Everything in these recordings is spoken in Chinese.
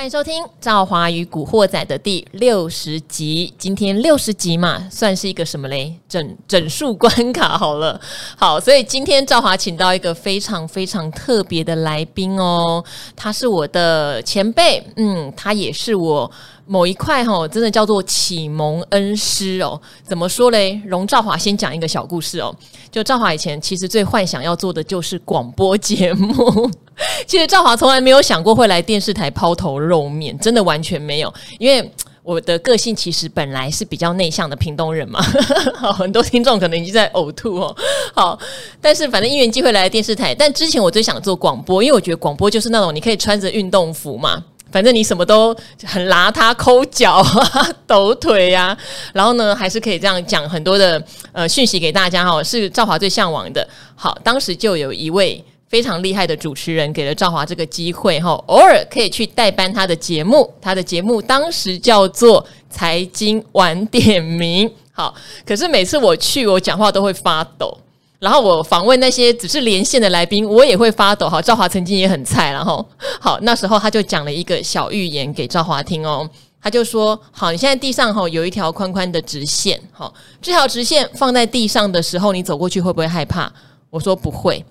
欢迎收听《赵华与古惑仔》的第六十集。今天六十集嘛，算是一个什么嘞？整整数关卡好了。好，所以今天赵华请到一个非常非常特别的来宾哦，他是我的前辈，嗯，他也是我某一块哈，真的叫做启蒙恩师哦。怎么说嘞？容兆华先讲一个小故事哦。就兆华以前其实最幻想要做的就是广播节目。其实兆华从来没有想过会来电视台抛头露面，真的完全没有。因为我的个性其实本来是比较内向的屏东人嘛，好，很多听众可能已经在呕吐哦。好，但是反正因缘际会来电视台，但之前我最想做广播，因为我觉得广播就是那种你可以穿着运动服嘛，反正你什么都很邋遢，抠脚啊、抖腿呀、然后呢还是可以这样讲很多的呃讯息给大家哈，是赵华最向往的。好，当时就有一位。非常厉害的主持人给了赵华这个机会哈，偶尔可以去代班他的节目，他的节目当时叫做《财经晚点名》。好，可是每次我去，我讲话都会发抖，然后我访问那些只是连线的来宾，我也会发抖。好，赵华曾经也很菜，然后好，那时候他就讲了一个小预言给赵华听哦，他就说：好，你现在地上哈有一条宽宽的直线，好，这条直线放在地上的时候，你走过去会不会害怕？我说不会。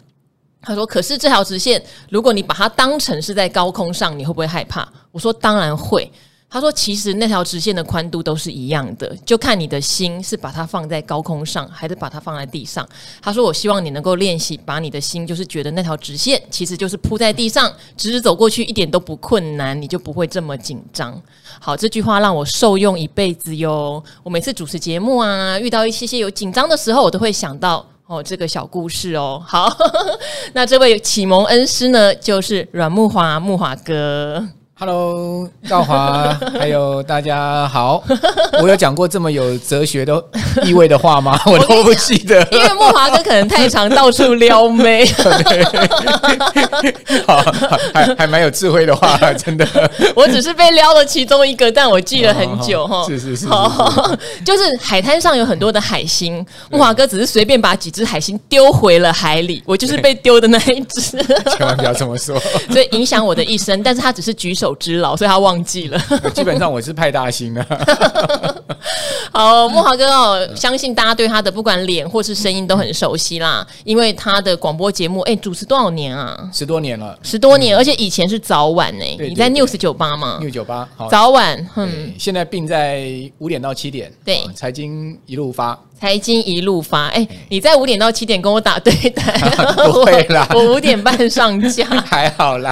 他说：“可是这条直线，如果你把它当成是在高空上，你会不会害怕？”我说：“当然会。”他说：“其实那条直线的宽度都是一样的，就看你的心是把它放在高空上，还是把它放在地上。”他说：“我希望你能够练习，把你的心就是觉得那条直线其实就是铺在地上，直直走过去一点都不困难，你就不会这么紧张。”好，这句话让我受用一辈子哟。我每次主持节目啊，遇到一些些有紧张的时候，我都会想到。哦，这个小故事哦，好，那这位启蒙恩师呢，就是阮木华木华哥。Hello，赵华，还有大家好。我有讲过这么有哲学的意味的话吗？我都不记得，因为莫华哥可能太常到处撩妹。好，还还蛮有智慧的话，真的。我只是被撩了其中一个，但我记了很久哈。是是是，就是海滩上有很多的海星，莫华哥只是随便把几只海星丢回了海里，我就是被丢的那一只。千万不要这么说，所以影响我的一生。但是他只是举手。之劳，所以他忘记了。基本上我是派大星的。好，慕驊哥哦，相信大家对他的不管脸或是声音都很熟悉啦，因为他的广播节目，哎，主持多少年啊？十多年了，十多年，而且以前是早晚呢。你在 News 九八吗？News 九八，早晚，嗯，现在并在五点到七点，对，财经一路发。财经一路发，哎、欸，你在五点到七点跟我打对台，不会啦，我五点半上架，还好啦。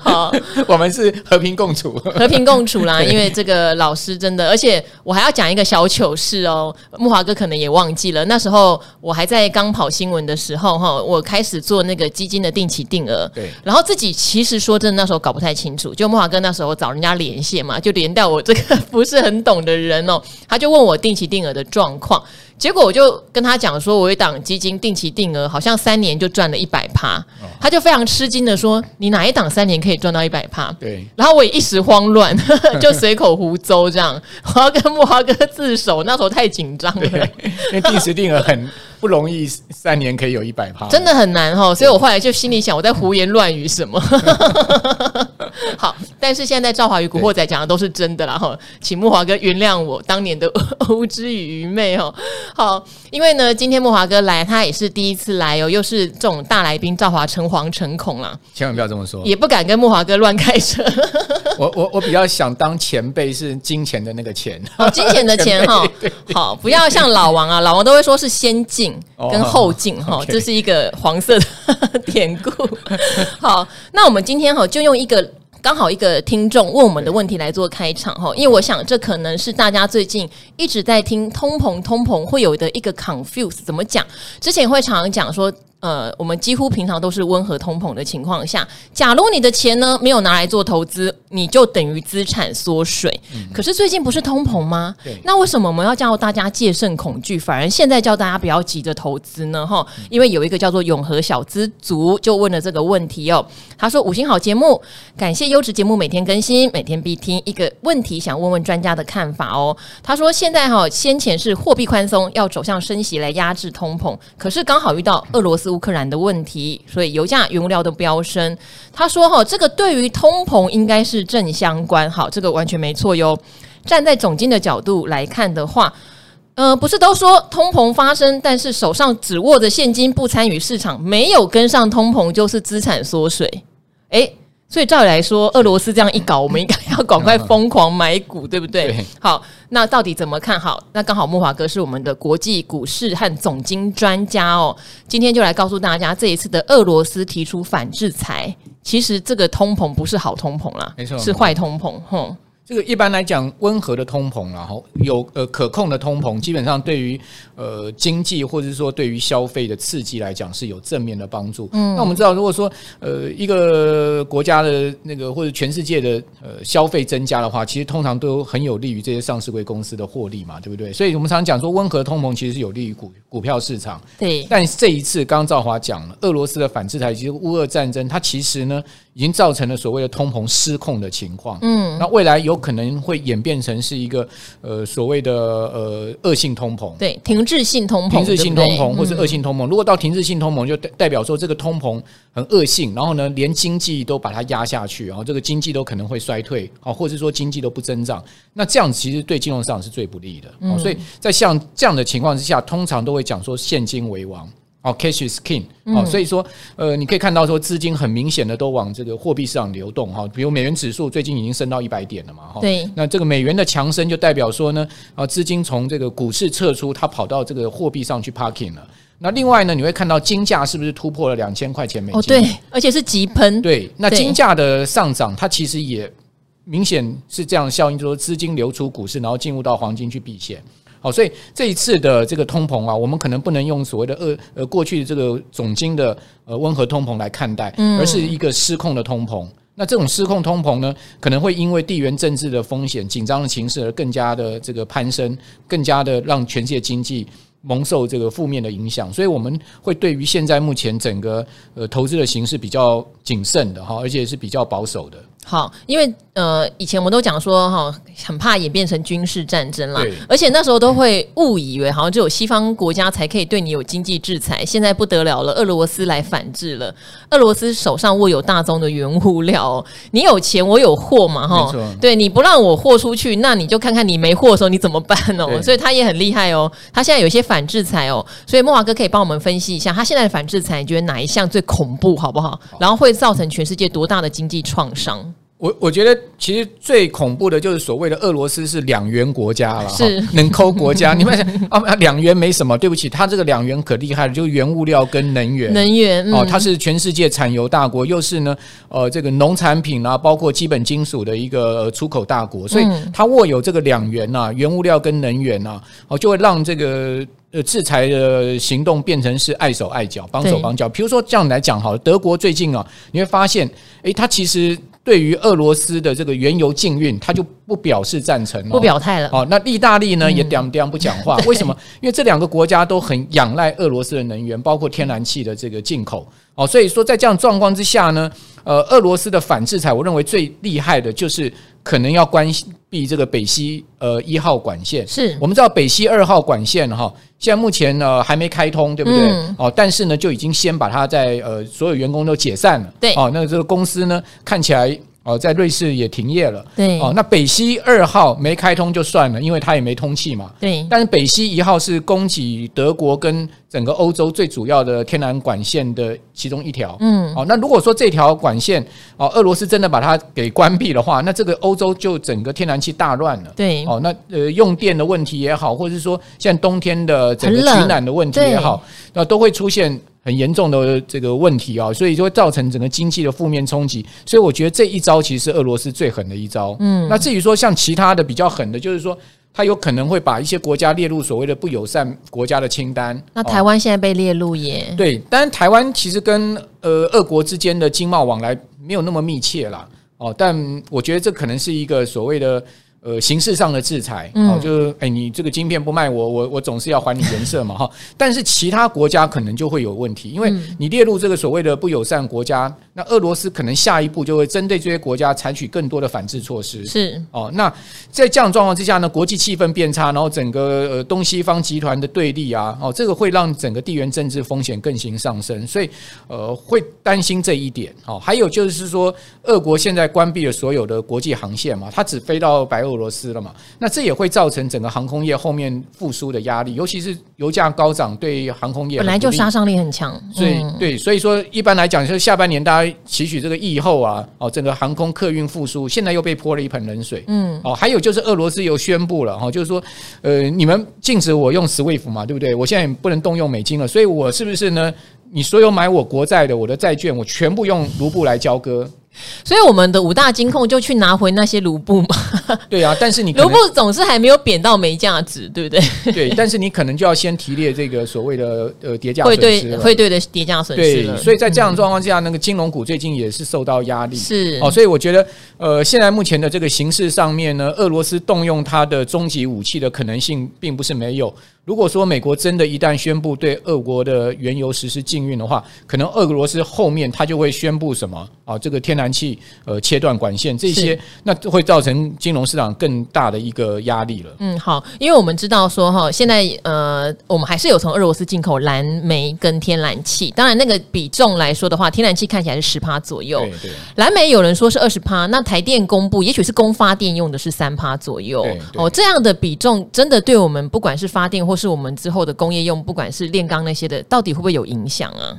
好，我们是和平共处，和平共处啦。因为这个老师真的，而且我还要讲一个小糗事哦。木华哥可能也忘记了，那时候我还在刚跑新闻的时候哈，我开始做那个基金的定期定额，对，然后自己其实说真的，那时候搞不太清楚。就木华哥那时候找人家连线嘛，就连到我这个不是很懂的人哦，他就问我定期定额的状况。结果我就跟他讲说，我一档基金定期定额好像三年就赚了一百趴，他就非常吃惊的说：“你哪一档三年可以赚到一百趴？”对，然后我也一时慌乱，就随口胡诌这样。我要跟木华哥自首，那时候太紧张了，因为定时定额很。不容易，三年可以有一百趴，真的很难哈。所以我后来就心里想，我在胡言乱语什么？好，但是现在赵华与古惑仔讲的都是真的啦哈，请慕驊哥原谅我当年的 无知与愚昧哦。好，因为呢，今天慕驊哥来，他也是第一次来哦，又是这种大来宾，赵华诚惶诚恐啦，千万不要这么说，也不敢跟慕驊哥乱开车。我我我比较想当前辈，是金钱的那个钱，哦，金钱的钱哈。好，不要像老王啊，老王都会说是先进。跟后进哈，这是一个黄色的典故。好，那我们今天哈就用一个刚好一个听众问我们的问题来做开场哈，因为我想这可能是大家最近一直在听通膨通膨会有的一个 confuse，怎么讲？之前会常常讲说。呃，我们几乎平常都是温和通膨的情况下，假如你的钱呢没有拿来做投资，你就等于资产缩水。嗯、可是最近不是通膨吗？那为什么我们要叫大家戒慎恐惧，反而现在叫大家不要急着投资呢？哈，因为有一个叫做永和小资族就问了这个问题哦。他说：“五星好节目，感谢优质节目每天更新，每天必听。一个问题想问问专家的看法哦。他说现在哈先前是货币宽松要走向升息来压制通膨，可是刚好遇到俄罗斯。乌克兰的问题，所以油价、原料都飙升。他说：“哈，这个对于通膨应该是正相关。好，这个完全没错哟。站在总经的角度来看的话，呃，不是都说通膨发生，但是手上只握着现金不参与市场，没有跟上通膨就是资产缩水。诶。所以照理来说，俄罗斯这样一搞，我们应该要赶快疯狂买股，对不对？对。好，那到底怎么看好？那刚好穆华哥是我们的国际股市和总经专家哦，今天就来告诉大家，这一次的俄罗斯提出反制裁，其实这个通膨不是好通膨啦，没错，是坏通膨，哼。这个一般来讲，温和的通膨，然后有呃可控的通膨，基本上对于呃经济或者是说对于消费的刺激来讲是有正面的帮助。嗯，那我们知道，如果说呃一个国家的那个或者全世界的呃消费增加的话，其实通常都很有利于这些上市贵公司的获利嘛，对不对？所以我们常常讲说，温和通膨其实是有利于股股票市场。对，但这一次刚刚兆华讲了，俄罗斯的反制裁，其实乌俄战争，它其实呢已经造成了所谓的通膨失控的情况。嗯，那未来有。可能会演变成是一个呃所谓的呃恶性通膨，对，停滞性通膨，停滞性通膨或是恶性通膨。如果到停滞性通膨，就代代表说这个通膨很恶性，然后呢，连经济都把它压下去，然后这个经济都可能会衰退，啊，或者是说经济都不增长。那这样子其实对金融市场是最不利的。嗯，所以在像这样的情况之下，通常都会讲说现金为王。哦，cash is king。哦，所以说，呃，你可以看到说，资金很明显的都往这个货币市场流动哈。比如美元指数最近已经升到一百点了嘛，哈。对。那这个美元的强升就代表说呢，啊，资金从这个股市撤出，它跑到这个货币上去 parking 了。那另外呢，你会看到金价是不是突破了两千块钱美金？哦，对，而且是急喷。对。那金价的上涨，它其实也明显是这样的效应，就是说资金流出股市，然后进入到黄金去避险。好，所以这一次的这个通膨啊，我们可能不能用所谓的呃呃过去的这个总经的呃温和通膨来看待，而是一个失控的通膨。那这种失控通膨呢，可能会因为地缘政治的风险、紧张的情势而更加的这个攀升，更加的让全世界经济蒙受这个负面的影响。所以我们会对于现在目前整个呃投资的形势比较谨慎的哈，而且是比较保守的。好，因为呃，以前我们都讲说哈，很怕演变成军事战争啦，对而且那时候都会误以为好像只有西方国家才可以对你有经济制裁，现在不得了了，俄罗斯来反制了。俄罗斯手上握有大宗的原物料，你有钱我有货嘛哈，对，你不让我货出去，那你就看看你没货的时候你怎么办哦。对所以他也很厉害哦，他现在有一些反制裁哦，所以莫华哥可以帮我们分析一下，他现在的反制裁，你觉得哪一项最恐怖好不好？好，然后会造成全世界多大的经济创伤？我我觉得其实最恐怖的就是所谓的俄罗斯是两元国家了，是能抠国家。你们啊，两元没什么，对不起，它这个两元可厉害了，就是原物料跟能源，能源、嗯、哦，它是全世界产油大国，又是呢呃这个农产品啊，包括基本金属的一个出口大国，所以它握有这个两元呐，原物料跟能源呐，哦，就会让这个呃制裁的行动变成是碍手碍脚，绑手绑脚。比如说这样来讲哈，德国最近啊，你会发现，诶，它其实。对于俄罗斯的这个原油禁运，他就不表示赞成，不表态了。哦，那意大利呢也点点不讲话，为什么？因为这两个国家都很仰赖俄罗斯的能源，包括天然气的这个进口。哦，所以说在这样状况之下呢，呃，俄罗斯的反制裁，我认为最厉害的就是可能要关闭这个北溪呃一号管线。是我们知道北溪二号管线哈，现在目前呢还没开通，对不对？哦，但是呢就已经先把它在呃所有员工都解散了。对，哦，那这个公司呢看起来。哦，在瑞士也停业了。对，哦，那北溪二号没开通就算了，因为它也没通气嘛。对，但是北溪一号是供给德国跟整个欧洲最主要的天然管线的其中一条。嗯，哦，那如果说这条管线哦，俄罗斯真的把它给关闭的话，那这个欧洲就整个天然气大乱了。对，哦，那呃用电的问题也好，或者是说像冬天的整个取暖的问题也好，那都会出现。很严重的这个问题啊，所以就会造成整个经济的负面冲击。所以我觉得这一招其实是俄罗斯最狠的一招。嗯，那至于说像其他的比较狠的，就是说他有可能会把一些国家列入所谓的不友善国家的清单。那台湾现在被列入耶？对，但台湾其实跟呃俄国之间的经贸往来没有那么密切啦。哦，但我觉得这可能是一个所谓的呃，形式上的制裁，哦，就是哎，你这个晶片不卖我，我我总是要还你颜色嘛，哈。但是其他国家可能就会有问题，因为你列入这个所谓的不友善国家，那俄罗斯可能下一步就会针对这些国家采取更多的反制措施。是哦，那在这样状况之下呢，国际气氛变差，然后整个呃东西方集团的对立啊，哦，这个会让整个地缘政治风险更形上升，所以呃会担心这一点。哦，还有就是说，俄国现在关闭了所有的国际航线嘛，它只飞到白俄罗斯了嘛，那这也会造成整个航空业后面复苏的压力，尤其是油价高涨，对航空业本来就杀伤力很强，所以对，所以说一般来讲，就是下半年大家期许这个疫后啊，哦，整个航空客运复苏，现在又被泼了一盆冷水，嗯，哦，还有就是俄罗斯又宣布了哈，就是说，呃，你们禁止我用 SWIFT 嘛，对不对？我现在不能动用美金了，所以我是不是呢？你所有买我国债的，我的债券，我全部用卢布来交割。所以我们的五大金控就去拿回那些卢布嘛？对啊，但是你卢布总是还没有贬到没价值，对不对？对，但是你可能就要先提列这个所谓的呃叠价会对会对的叠价损失。对，所以在这样的状况下，那个金融股最近也是受到压力。是哦，所以我觉得呃，现在目前的这个形势上面呢，俄罗斯动用它的终极武器的可能性并不是没有。如果说美国真的一旦宣布对俄国的原油实施禁运的话，可能俄罗斯后面它就会宣布什么？啊？这个天然气呃切断管线这些，那会造成金融市场更大的一个压力了。嗯，好，因为我们知道说哈，现在呃，我们还是有从俄罗斯进口蓝煤跟天然气，当然那个比重来说的话，天然气看起来是十趴左右，对对，蓝煤有人说是二十趴，那台电公布，也许是供发电用的是三趴左右，哦，这样的比重真的对我们不管是发电或是我们之后的工业用，不管是炼钢那些的，到底会不会有影响啊？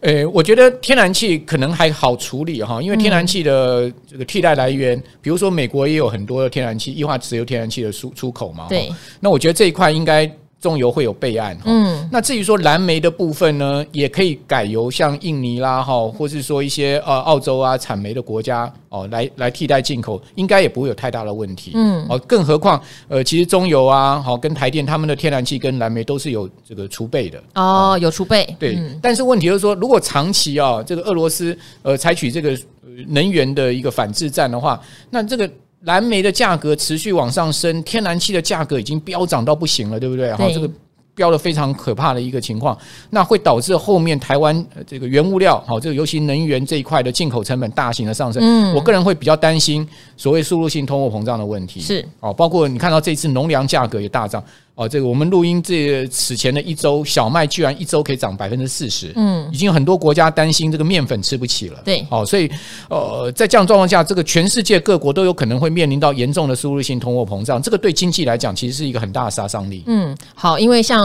诶、欸，我觉得天然气可能还好处理哈，因为天然气的这个替代来源，嗯、比如说美国也有很多的天然气、液化石油天然气的出出口嘛。对，那我觉得这一块应该。中油会有备案，嗯，那至于说蓝煤的部分呢，也可以改由像印尼啦哈，或是说一些呃澳洲啊产煤的国家哦来来替代进口，应该也不会有太大的问题，嗯，哦，更何况呃，其实中油啊，好跟台电他们的天然气跟蓝煤都是有这个储备的。哦，有储备，对，但是问题就是说，如果长期啊，这个俄罗斯呃采取这个能源的一个反制战的话，那这个。蓝煤的价格持续往上升，天然气的价格已经飙涨到不行了，对不对？然后这个飙的非常可怕的一个情况，那会导致后面台湾这个原物料，好，这个尤其能源这一块的进口成本大型的上升。嗯，我个人会比较担心所谓输入性通货膨胀的问题。是，哦，包括你看到这次农粮价格也大涨。哦，这个我们录音这此前的一周，小麦居然一周可以涨百分之四十，嗯，已经有很多国家担心这个面粉吃不起了，对，哦，所以呃，在这样状况下，这个全世界各国都有可能会面临到严重的输入性通货膨胀，这个对经济来讲其实是一个很大的杀伤力。嗯，好，因为像。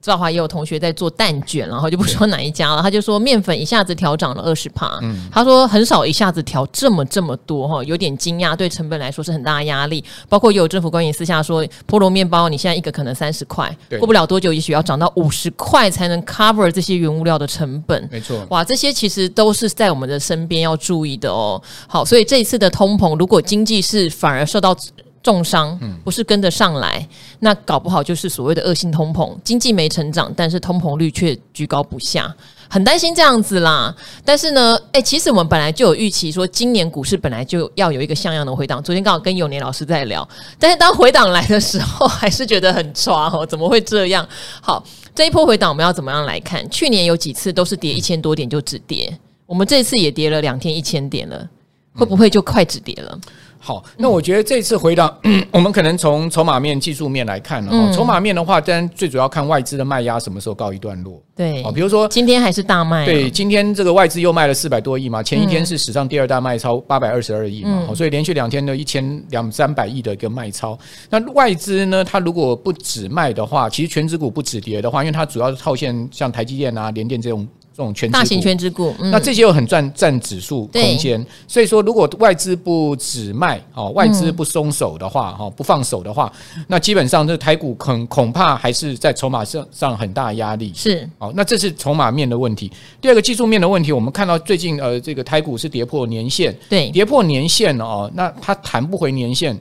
赵华也有同学在做蛋卷，然后就不说哪一家了。他就说面粉一下子调涨了二十帕，他说很少一下子调这么这么多哈，有点惊讶，对成本来说是很大的压力。包括也有政府官员私下说，菠萝面包你现在一个可能三十块，过不了多久也许要涨到五十块才能 cover 这些原物料的成本。没错，哇，这些其实都是在我们的身边要注意的哦。好，所以这一次的通膨，如果经济是反而受到。重伤不是跟着上来，那搞不好就是所谓的恶性通膨，经济没成长，但是通膨率却居高不下，很担心这样子啦。但是呢，诶、欸，其实我们本来就有预期说，今年股市本来就要有一个像样的回档。昨天刚好跟永年老师在聊，但是当回档来的时候，还是觉得很抓哦，怎么会这样？好，这一波回档我们要怎么样来看？去年有几次都是跌一千多点就止跌，我们这次也跌了两天一千点了，会不会就快止跌了？好，那我觉得这次回到，嗯、我们可能从筹码面、技术面来看。筹码面的话，当然最主要看外资的卖压什么时候告一段落。对，比如说今天还是大卖、啊。对，今天这个外资又卖了四百多亿嘛，前一天是史上第二大卖超八百二十二亿嘛，嗯、所以连续两天的一千两三百亿的一个卖超。那外资呢，它如果不止卖的话，其实权值股不止跌的话，因为它主要是套现像台积电啊、联电这种。这种全大型全值股，那这些又很占占指数空间，所以说如果外资不止卖，哦，外资不松手的话，哈，不放手的话，那基本上这台股恐恐怕还是在筹码上上很大压力。是，哦，那这是筹码面的问题。第二个技术面的问题，我们看到最近呃，这个台股是跌破年线，对，跌破年线哦，那它弹不回年线。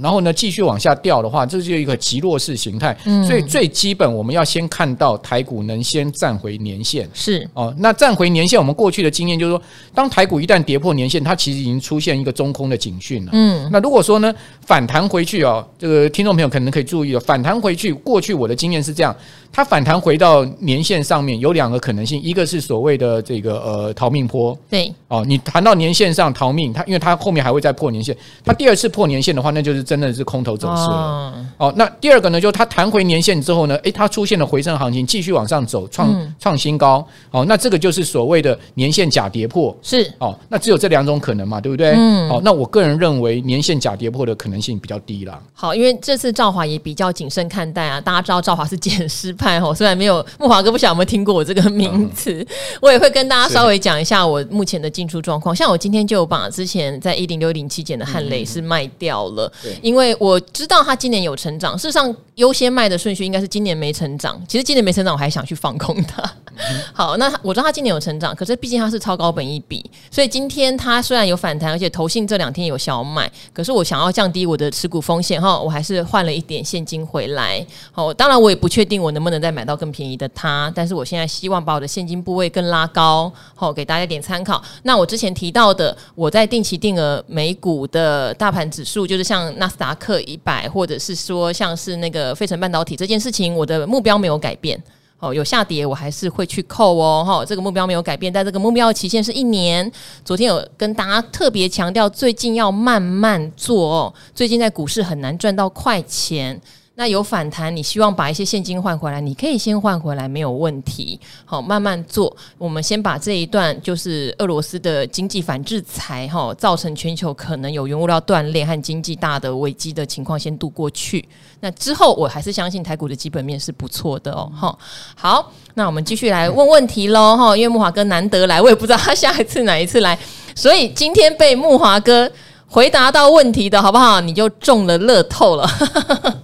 然后呢，继续往下掉的话，这就是一个极弱势形态。嗯，所以最基本我们要先看到台股能先站回年线。是哦，那站回年线，我们过去的经验就是说，当台股一旦跌破年线，它其实已经出现一个中空的警讯了。嗯，那如果说呢，反弹回去哦，这个听众朋友可能可以注意了，反弹回去，过去我的经验是这样，它反弹回到年线上面有两个可能性，一个是所谓的这个呃逃命坡。对哦，你弹到年线上逃命，它因为它后面还会再破年线，它第二次破年线的话，那就是真的是空头走势了。哦，那第二个呢，就是它弹回年线之后呢，诶，它出现了回升行情，继续往上走，创创新高。哦，那这个就是所谓的年线假跌破。是哦，那只有这两种可能嘛，对不对？嗯。哦，那我个人认为年线假跌破的可能性比较低啦。好，因为这次赵华也比较谨慎看待啊。大家知道赵华是捡尸派哦，虽然没有木华哥，不晓得有没有听过我这个名字，嗯、我也会跟大家稍微讲一下我目前的进出状况。像我今天就把之前在一零六一零七捡的汉雷是卖掉了，嗯、因为我知道它今年有成长。事实上，优先卖的顺序应该是今年没成长。其实今年没成长，我还想去放空它。嗯、好，那我知道它今年有成长，可是毕竟它是超高本一比，所以今天它虽然有反弹，而且投信这两天有小买，可是我想要降低我的持股风险哈，我还是换了一点现金回来。好，当然我也不确定我能不能能再买到更便宜的它，但是我现在希望把我的现金部位更拉高，好，给大家点参考。那我之前提到的，我在定期定额美股的大盘指数，就是像纳斯达克一百，或者是说像是那个费城半导体这件事情，我的目标没有改变。哦，有下跌我还是会去扣哦，哈，这个目标没有改变，但这个目标期限是一年。昨天有跟大家特别强调，最近要慢慢做哦，最近在股市很难赚到快钱。那有反弹，你希望把一些现金换回来，你可以先换回来，没有问题。好，慢慢做。我们先把这一段就是俄罗斯的经济反制裁，哈，造成全球可能有原物料断裂和经济大的危机的情况先度过去。那之后，我还是相信台股的基本面是不错的哦。哈，好，那我们继续来问问题喽。哈，因为木华哥难得来，我也不知道他下一次哪一次来，所以今天被木华哥回答到问题的好不好？你就中了乐透了。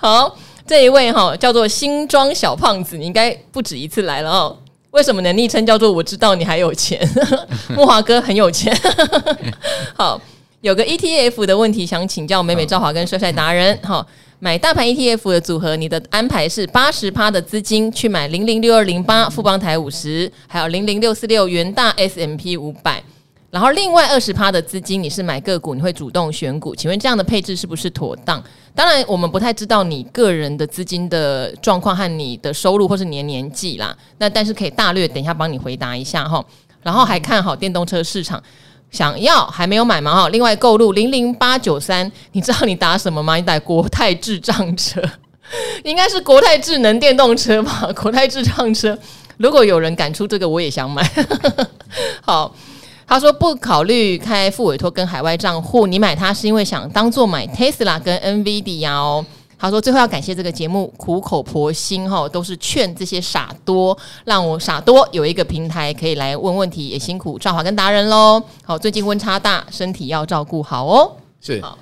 好，这一位哈叫做新装小胖子，你应该不止一次来了哦。为什么呢？昵称叫做我知道你还有钱，木华哥很有钱。好，有个 ETF 的问题想请教美美赵华跟帅帅达人。好，买大盘 ETF 的组合，你的安排是八十趴的资金去买零零六二零八富邦台五十，还有零零六四六元大 SMP 五百。然后另外二十趴的资金，你是买个股，你会主动选股，请问这样的配置是不是妥当？当然，我们不太知道你个人的资金的状况和你的收入或是你的年纪啦。那但是可以大略等一下帮你回答一下哈。然后还看好电动车市场，想要还没有买吗？哈，另外购入零零八九三，你知道你打什么吗？你打国泰智障车，应该是国泰智能电动车吧？国泰智障车，如果有人敢出这个，我也想买。好。他说不考虑开副委托跟海外账户，你买它是因为想当做买 Tesla 跟 NVIDIA 哦。他说最后要感谢这个节目苦口婆心哈，都是劝这些傻多，让我傻多有一个平台可以来问问题，也辛苦赵华跟达人喽。好，最近温差大，身体要照顾好哦。是。好，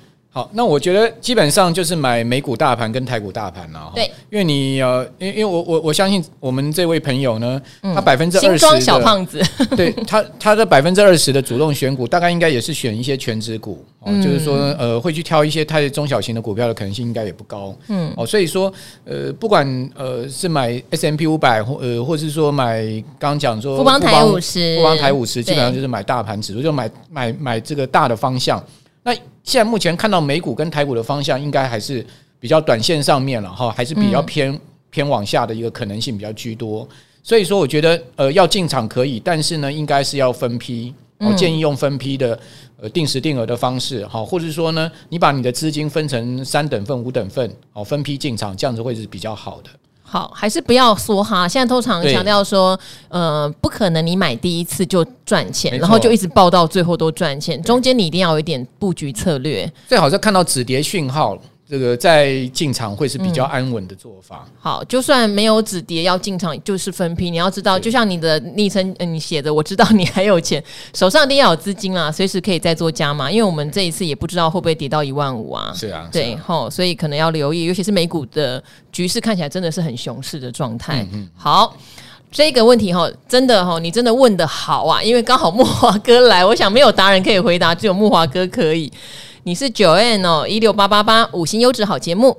那我觉得基本上就是买美股大盘跟台股大盘了。对，因为你呃，因因为我我我相信我们这位朋友呢，嗯、他百分之二十的小胖子，对他他的百分之二十的主动选股，大概应该也是选一些全值股哦，嗯、就是说呃，会去挑一些太中小型的股票的可能性应该也不高。嗯，哦，所以说呃，不管呃是买 S M P 五百或呃，或是说买刚刚讲说富邦台五十，富邦台五十，基本上就是买大盘指数，就买买买这个大的方向。那现在目前看到美股跟台股的方向，应该还是比较短线上面了哈，还是比较偏、嗯、偏往下的一个可能性比较居多。所以说，我觉得呃要进场可以，但是呢，应该是要分批。我建议用分批的呃定时定额的方式哈，或者说呢，你把你的资金分成三等份、五等份，哦，分批进场，这样子会是比较好的。好，还是不要梭哈。现在通常强调说，对呃，不可能你买第一次就赚钱，然后就一直报到最后都赚钱，中间你一定要有一点布局策略。最好是看到止跌讯号。这个在进场会是比较安稳的做法。嗯。好，就算没有止跌，要进场就是分批。你要知道，就像你的昵称，你写的，我知道你还有钱，手上一定要有资金啊，随时可以再做加码。因为我们这一次也不知道会不会跌到一万五啊。是啊，对，吼，所以可能要留意，尤其是美股的局势看起来真的是很熊市的状态。嗯嗯。好，这个问题哈，真的哈，你真的问的好啊，因为刚好木华哥来，我想没有达人可以回答，只有木华哥可以。你是九 N 哦，一六八八八，五星优质好节目。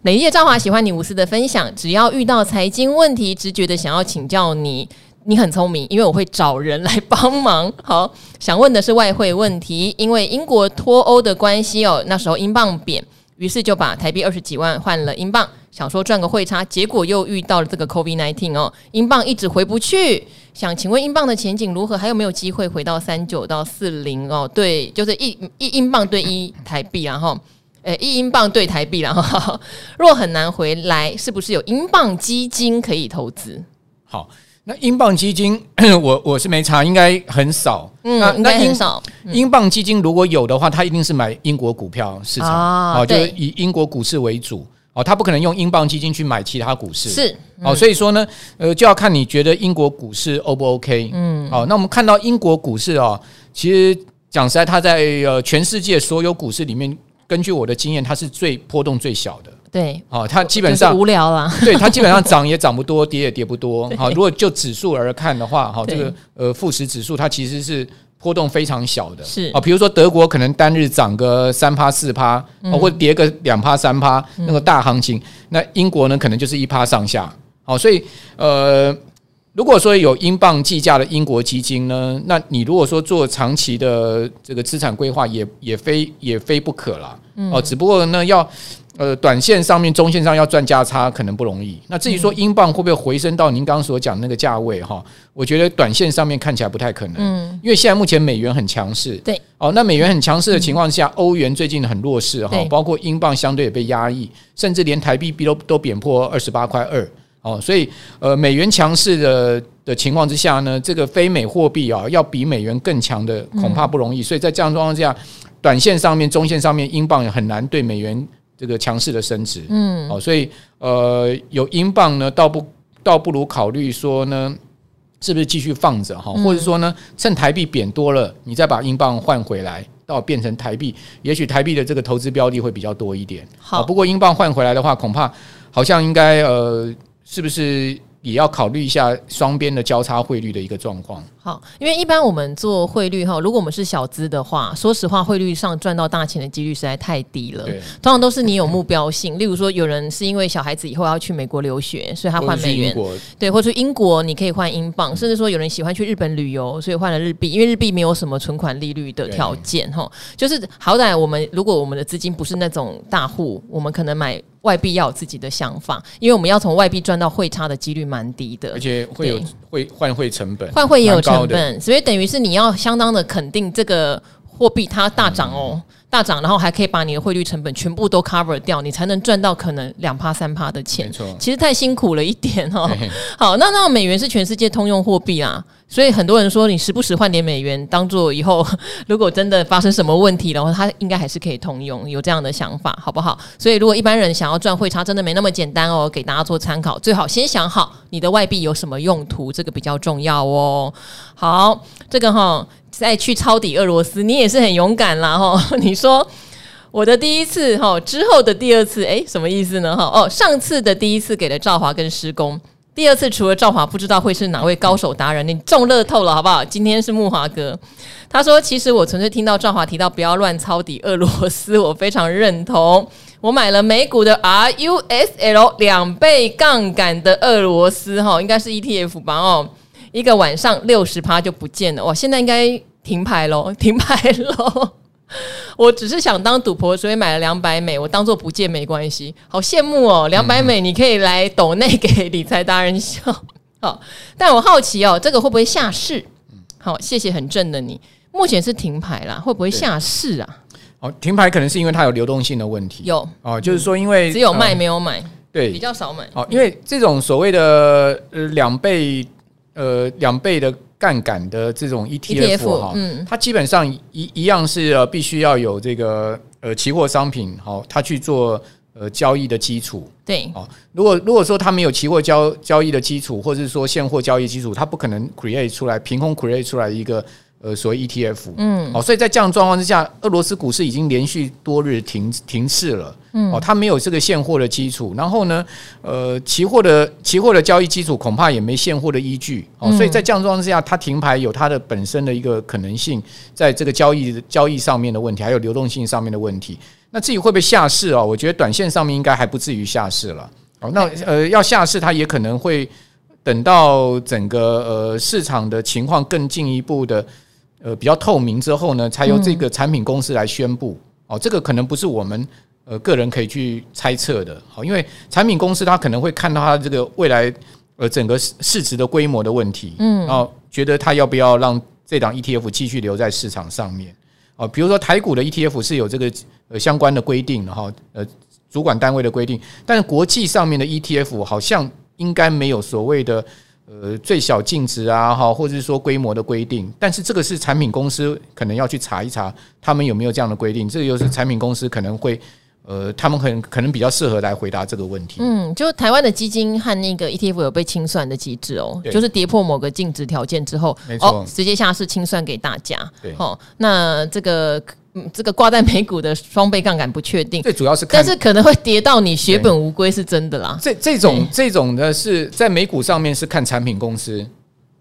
美丽的赵华喜欢你无私的分享，只要遇到财经问题，直觉的想要请教你，你很聪明，因为我会找人来帮忙。好，想问的是外汇问题，因为英国脱欧的关系哦，那时候英镑贬，于是就把台币二十几万换了英镑，想说赚个汇差，结果又遇到了这个 COVID-19 哦，英镑一直回不去。想请问英镑的前景如何？还有没有机会回到三九到四零哦？对，就是一一英镑兑一台币，然后。呃，一英镑兑台币，然后 若很难回来，是不是有英镑基金可以投资？好，那英镑基金，我我是没查，应该很少。嗯，那应该很少。英镑基金如果有的话，它一定是买英国股票市场啊，就是以英国股市为主哦，他不可能用英镑基金去买其他股市。是哦，所以说呢，呃，就要看你觉得英国股市 O 不 OK？嗯，好，那我们看到英国股市哦，其实讲实在，它在呃全世界所有股市里面。根据我的经验，它是最波动最小的。对，哦，它基本上无聊了。对，它基本上 涨也涨不多，跌也跌不多。好，如果就指数而看的话，哈，这个呃富时指数它其实是波动非常小的。是啊，比如说德国可能单日涨个三趴四趴，或者跌个两趴三趴，那个大行情。那英国呢，可能就是一趴上下。好，所以呃。如果说有英镑计价的英国基金呢，那你如果说做长期的这个资产规划，也也非也非不可啦。哦，只不过呢，要呃短线上面、中线上要赚价差可能不容易。那至于说英镑会不会回升到您刚刚所讲那个价位哈，我觉得短线上面看起来不太可能。嗯，因为现在目前美元很强势。对。哦，那美元很强势的情况下，欧元最近很弱势哈，包括英镑相对也被压抑，甚至连台币都都贬破二十八块二。哦，所以呃，美元强势的的情况之下呢，这个非美货币啊，要比美元更强的恐怕不容易。所以在这样状况之下，短线上面、中线上面，英镑也很难对美元这个强势的升值。嗯，哦，所以呃，有英镑呢，倒不倒不如考虑说呢，是不是继续放着哈，或者说呢，趁台币贬多了，你再把英镑换回来，到变成台币，也许台币的这个投资标的会比较多一点。好，不过英镑换回来的话，恐怕好像应该呃。是不是也要考虑一下双边的交叉汇率的一个状况？好，因为一般我们做汇率哈，如果我们是小资的话，说实话，汇率上赚到大钱的几率实在太低了。对，通常都是你有目标性，例如说有人是因为小孩子以后要去美国留学，所以他换美元，对，或者英国你可以换英镑，甚至说有人喜欢去日本旅游，所以换了日币，因为日币没有什么存款利率的条件哈，就是好歹我们如果我们的资金不是那种大户，我们可能买外币要有自己的想法，因为我们要从外币赚到汇差的几率蛮低的，而且会有汇换汇成本，换汇也有成本。所以等于是你要相当的肯定这个货币它大涨哦，大涨，然后还可以把你的汇率成本全部都 cover 掉，你才能赚到可能两趴三趴的钱。没错，其实太辛苦了一点哦。好，那那美元是全世界通用货币啊。所以很多人说，你时不时换点美元，当做以后如果真的发生什么问题的话，它应该还是可以通用，有这样的想法，好不好？所以如果一般人想要赚汇差，真的没那么简单哦，给大家做参考。最好先想好你的外币有什么用途，这个比较重要哦。好，这个哈，再去抄底俄罗斯，你也是很勇敢啦哈。你说我的第一次哈，之后的第二次，诶，什么意思呢？哈，哦，上次的第一次给了赵华跟施工。第二次除了赵华，不知道会是哪位高手达人，你中乐透了好不好？今天是木华哥，他说：“其实我纯粹听到赵华提到不要乱抄底俄罗斯，我非常认同。我买了美股的 RUSL 两倍杠杆的俄罗斯，哈，应该是 ETF 吧？哦，一个晚上六十趴就不见了，哇！现在应该停牌喽，停牌喽。”我只是想当赌婆，所以买了两百美，我当做不见没关系。好羡慕哦，两百美你可以来抖内给理财达人笑。好，但我好奇哦，这个会不会下市？好，谢谢很正的你。目前是停牌啦，会不会下市啊？哦，停牌可能是因为它有流动性的问题。有哦，就是说因为只有卖没有买，对，比较少买。哦，因为这种所谓的呃两倍呃两倍的。杠杆的这种 ETF 哈，嗯，它基本上一一样是呃必须要有这个呃期货商品好，它去做呃交易的基础。对，哦，如果如果说它没有期货交交易的基础，或者是说现货交易基础，它不可能 create 出来凭空 create 出来一个呃所谓 ETF，嗯，哦，所以在这样状况之下，俄罗斯股市已经连续多日停停市了，嗯，哦，它没有这个现货的基础，然后呢，呃，期货的期货的交易基础恐怕也没现货的依据，哦，所以在这样状况之下，它停牌有它的本身的一个可能性，在这个交易交易上面的问题，还有流动性上面的问题，那至于会不会下市啊？我觉得短线上面应该还不至于下市了，哦，那呃要下市，它也可能会等到整个呃市场的情况更进一步的。呃，比较透明之后呢，才由这个产品公司来宣布。嗯、哦，这个可能不是我们呃个人可以去猜测的。好，因为产品公司它可能会看到它这个未来呃整个市值的规模的问题，嗯，然后觉得它要不要让这档 ETF 继续留在市场上面。哦，比如说台股的 ETF 是有这个呃相关的规定的哈，呃主管单位的规定，但是国际上面的 ETF 好像应该没有所谓的。呃，最小净值啊，哈，或者是说规模的规定，但是这个是产品公司可能要去查一查，他们有没有这样的规定，这个又是产品公司可能会，呃，他们很可能比较适合来回答这个问题。嗯，就台湾的基金和那个 ETF 有被清算的机制哦，就是跌破某个净值条件之后，没错错、哦，直接下市清算给大家。对，哦，那这个。这个挂在美股的双倍杠杆不确定，最主要是看，但是可能会跌到你血本无归是真的啦。这这种这种的是在美股上面是看产品公司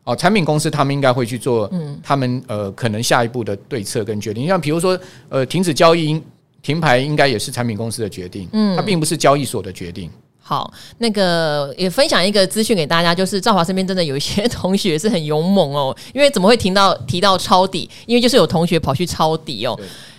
哦，产品公司他们应该会去做，嗯，他们呃可能下一步的对策跟决定。像比如说呃停止交易、停牌，应该也是产品公司的决定，嗯，它并不是交易所的决定。好，那个也分享一个资讯给大家，就是赵华身边真的有一些同学是很勇猛哦，因为怎么会听到提到抄底？因为就是有同学跑去抄底哦。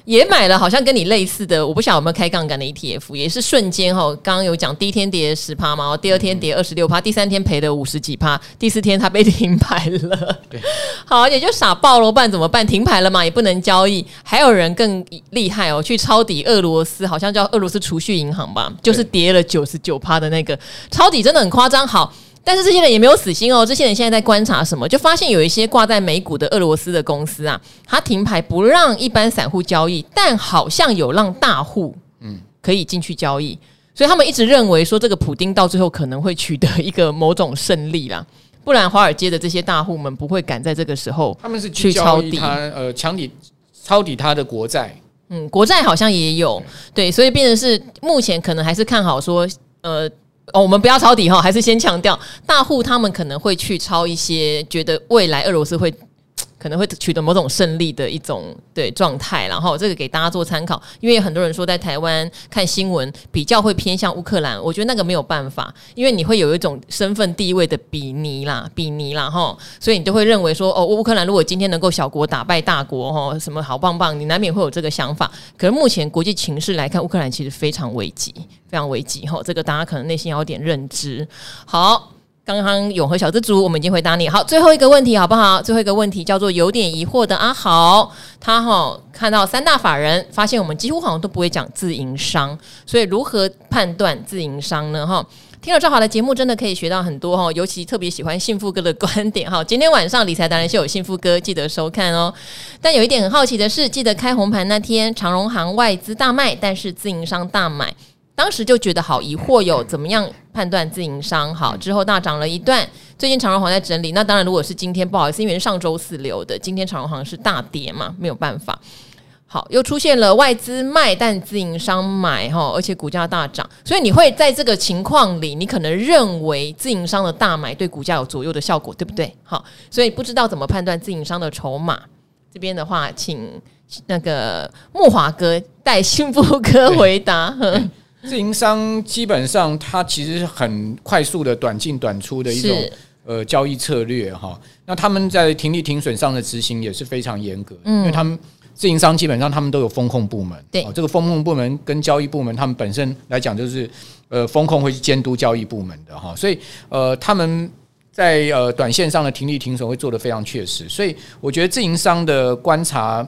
也买了，好像跟你类似的，我不晓得有没有开杠杆的 ETF，也是瞬间哈。刚刚有讲第一天跌十趴嘛，第二天跌二十六趴，第三天赔了五十几趴，第四天它被停牌了。对，好，也就傻爆了，不然怎么办？停牌了嘛，也不能交易。还有人更厉害哦，去抄底俄罗斯，好像叫俄罗斯储蓄银行吧，就是跌了九十九趴的那个抄底，真的很夸张。好。但是这些人也没有死心哦，这些人现在在观察什么？就发现有一些挂在美股的俄罗斯的公司啊，它停牌不让一般散户交易，但好像有让大户嗯。可以进去交易，所以他们一直认为说这个普丁到最后可能会取得一个某种胜利啦，不然华尔街的这些大户们不会赶在这个时候他们是去抄底。呃抢底抄底他的国债，嗯，国债好像也有。对，所以变成是目前可能还是看好说呃。哦，我们不要抄底哈，还是先强调大户他们可能会去抄一些，觉得未来俄罗斯会。可能会取得某种胜利的一种对状态，然后这个给大家做参考。因为很多人说在台湾看新闻比较会偏向乌克兰，我觉得那个没有办法，因为你会有一种身份地位的比拟啦，比拟啦哈，所以你就会认为说哦，乌克兰如果今天能够小国打败大国哈，什么好棒棒，你难免会有这个想法。可是目前国际情势来看，乌克兰其实非常危急，非常危急哈，这个大家可能内心有点认知。好。刚刚永和小资族，我们已经回答你。好，最后一个问题好不好？最后一个问题叫做有点疑惑的阿豪，他哈看到三大法人，发现我们几乎好像都不会讲自营商，所以如何判断自营商呢？哈，听了赵华的节目，真的可以学到很多哈，尤其特别喜欢幸福哥的观点哈。今天晚上理财达人秀有幸福哥，记得收看哦。但有一点很好奇的是，记得开红盘那天，长荣行外资大卖，但是自营商大买。当时就觉得好疑惑哟，怎么样判断自营商好？之后大涨了一段，最近长荣行在整理。那当然，如果是今天不好意思，因为上周四留的，今天长荣行是大跌嘛，没有办法。好，又出现了外资卖，但自营商买哈，而且股价大涨，所以你会在这个情况里，你可能认为自营商的大买对股价有左右的效果，对不对？好，所以不知道怎么判断自营商的筹码。这边的话，请那个木华哥带幸福哥回答。自营商基本上，它其实是很快速的短进短出的一种呃交易策略哈。那他们在停利停损上的执行也是非常严格，嗯，因为他们自营商基本上他们都有风控部门，对，这个风控部门跟交易部门，他们本身来讲就是呃风控会去监督交易部门的哈，所以呃他们在呃短线上的停利停损会做得非常确实，所以我觉得自营商的观察。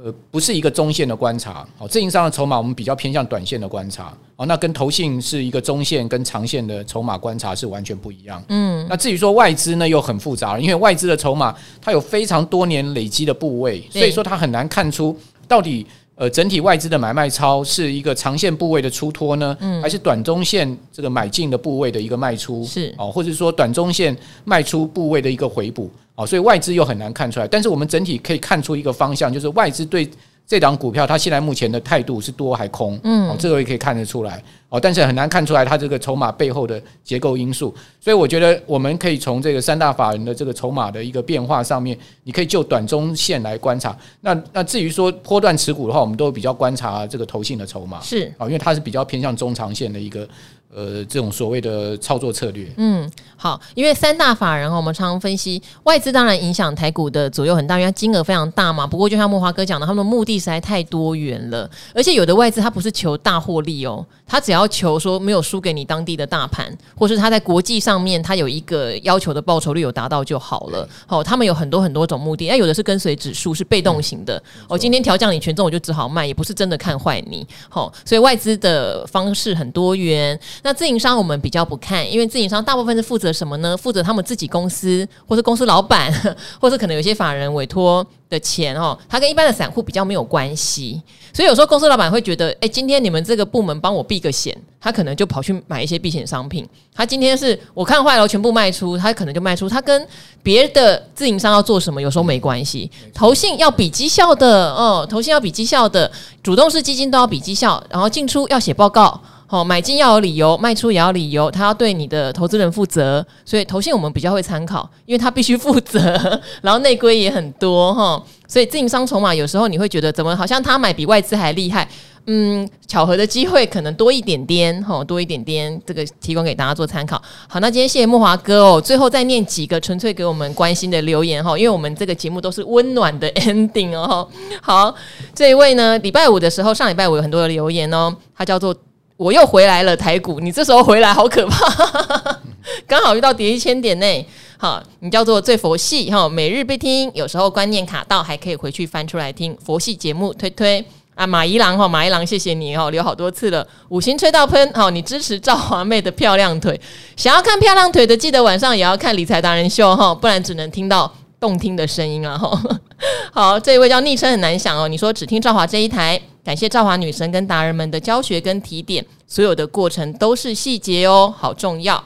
呃，不是一个中线的观察，好，自营商的筹码我们比较偏向短线的观察，哦，那跟投信是一个中线跟长线的筹码观察是完全不一样，嗯，那至于说外资呢，又很复杂了，因为外资的筹码它有非常多年累积的部位，所以说它很难看出到底呃，整体外资的买卖超是一个长线部位的出脱呢，嗯，还是短中线这个买进的部位的一个卖出？是哦，或者说短中线卖出部位的一个回补？哦，所以外资又很难看出来。但是我们整体可以看出一个方向，就是外资对这档股票，它现在目前的态度是多还空？嗯，哦，这个也可以看得出来。哦，但是很难看出来它这个筹码背后的结构因素，所以我觉得我们可以从这个三大法人的这个筹码的一个变化上面，你可以就短中线来观察。那那至于说波段持股的话，我们都比较观察这个投信的筹码，是哦，因为它是比较偏向中长线的一个。呃，这种所谓的操作策略，嗯，好，因为三大法人哈，我们常常分析外资当然影响台股的左右很大，因为它金额非常大嘛。不过就像慕驊哥讲的，他们的目的实在太多元了，而且有的外资他不是求大获利哦，他只要求说没有输给你当地的大盘，或是他在国际上面他有一个要求的报酬率有达到就好了。好，他们有很多很多种目的，那有的是跟随指数，是被动型的。哦，今天调降你权重，我就只好卖，也不是真的看坏你。好，所以外资的方式很多元。那自营商我们比较不看，因为自营商大部分是负责什么呢？负责他们自己公司，或是公司老板，或是可能有些法人委托的钱哦，他跟一般的散户比较没有关系。所以有时候公司老板会觉得，诶，今天你们这个部门帮我避个险，他可能就跑去买一些避险商品。他今天是我看坏了，全部卖出，他可能就卖出。他跟别的自营商要做什么，有时候没关系。投信要比绩效的哦，投信要比绩效的，主动式基金都要比绩效，然后进出要写报告。好，买进要有理由，卖出也要理由，他要对你的投资人负责，所以投信我们比较会参考，因为他必须负责，然后内规也很多哈，所以自营商筹码有时候你会觉得怎么好像他买比外资还厉害，嗯，巧合的机会可能多一点点，哈，多一点点，这个提供给大家做参考。好，那今天谢谢慕驊哥哦，最后再念几个纯粹给我们关心的留言哈，因为我们这个节目都是温暖的 ending 哦。好，这一位呢，礼拜五的时候，上礼拜五有很多的留言哦，他叫做。我又回来了，台股，你这时候回来好可怕，刚好遇到跌一千点呢。好，你叫做最佛系哈，每日必听，有时候观念卡到，还可以回去翻出来听佛系节目，推推啊，马一郎哈，马一郎，谢谢你哈，留好多次了，五星吹到喷，哈，你支持赵华妹的漂亮腿，想要看漂亮腿的，记得晚上也要看理财达人秀哈，不然只能听到动听的声音啊哈。好，这一位叫昵称很难想哦，你说只听赵华这一台。感谢赵华女神跟达人们的教学跟提点，所有的过程都是细节哦，好重要。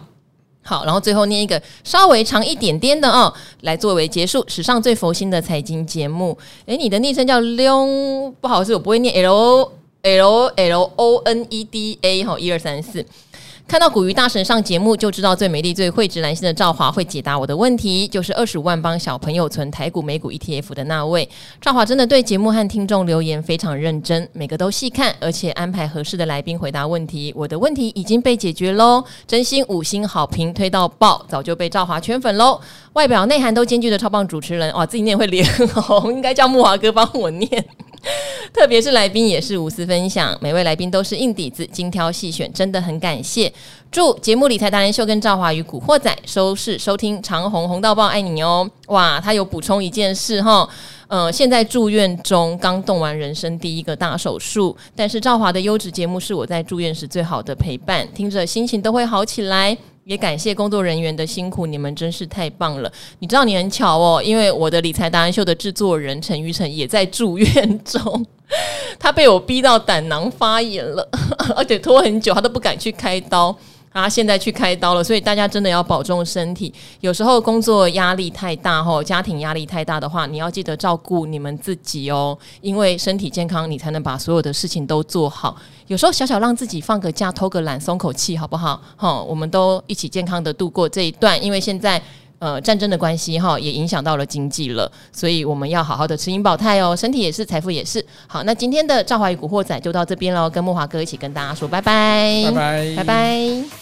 好，然后最后念一个稍微长一点点的哦，来作为结束。史上最佛心的财经节目，诶，你的昵称叫 lon，不好意思，我不会念 L L L O N E D A 哈，一二三四。看到古鱼大神上节目，就知道最美丽、最蕙质兰心的赵华会解答我的问题，就是二十五万帮小朋友存台股、美股 ETF 的那位。赵华真的对节目和听众留言非常认真，每个都细看，而且安排合适的来宾回答问题。我的问题已经被解决喽，真心五星好评推到爆，早就被赵华圈粉喽。外表内涵都兼具的超棒主持人，哇，自己念会脸红，应该叫木华哥帮我念。特别是来宾也是无私分享，每位来宾都是硬底子，精挑细选，真的很感谢。祝节目理财达人秀跟赵华与古惑仔收视收听长红红到爆，爱你哦！哇，他有补充一件事哈，呃，现在住院中，刚动完人生第一个大手术，但是赵华的优质节目是我在住院时最好的陪伴，听着心情都会好起来。也感谢工作人员的辛苦，你们真是太棒了。你知道你很巧哦，因为我的理财达人秀的制作人陈玉成也在住院中，他被我逼到胆囊发炎了，而且拖很久，他都不敢去开刀。啊，现在去开刀了，所以大家真的要保重身体。有时候工作压力太大，吼，家庭压力太大的话，你要记得照顾你们自己哦。因为身体健康，你才能把所有的事情都做好。有时候小小让自己放个假，偷个懒，松口气，好不好？好，我们都一起健康的度过这一段。因为现在呃战争的关系，哈，也影响到了经济了，所以我们要好好的持盈保泰哦。身体也是，财富也是。好，那今天的赵华与古惑仔就到这边喽，跟慕驊哥一起跟大家说拜拜，拜拜，拜拜。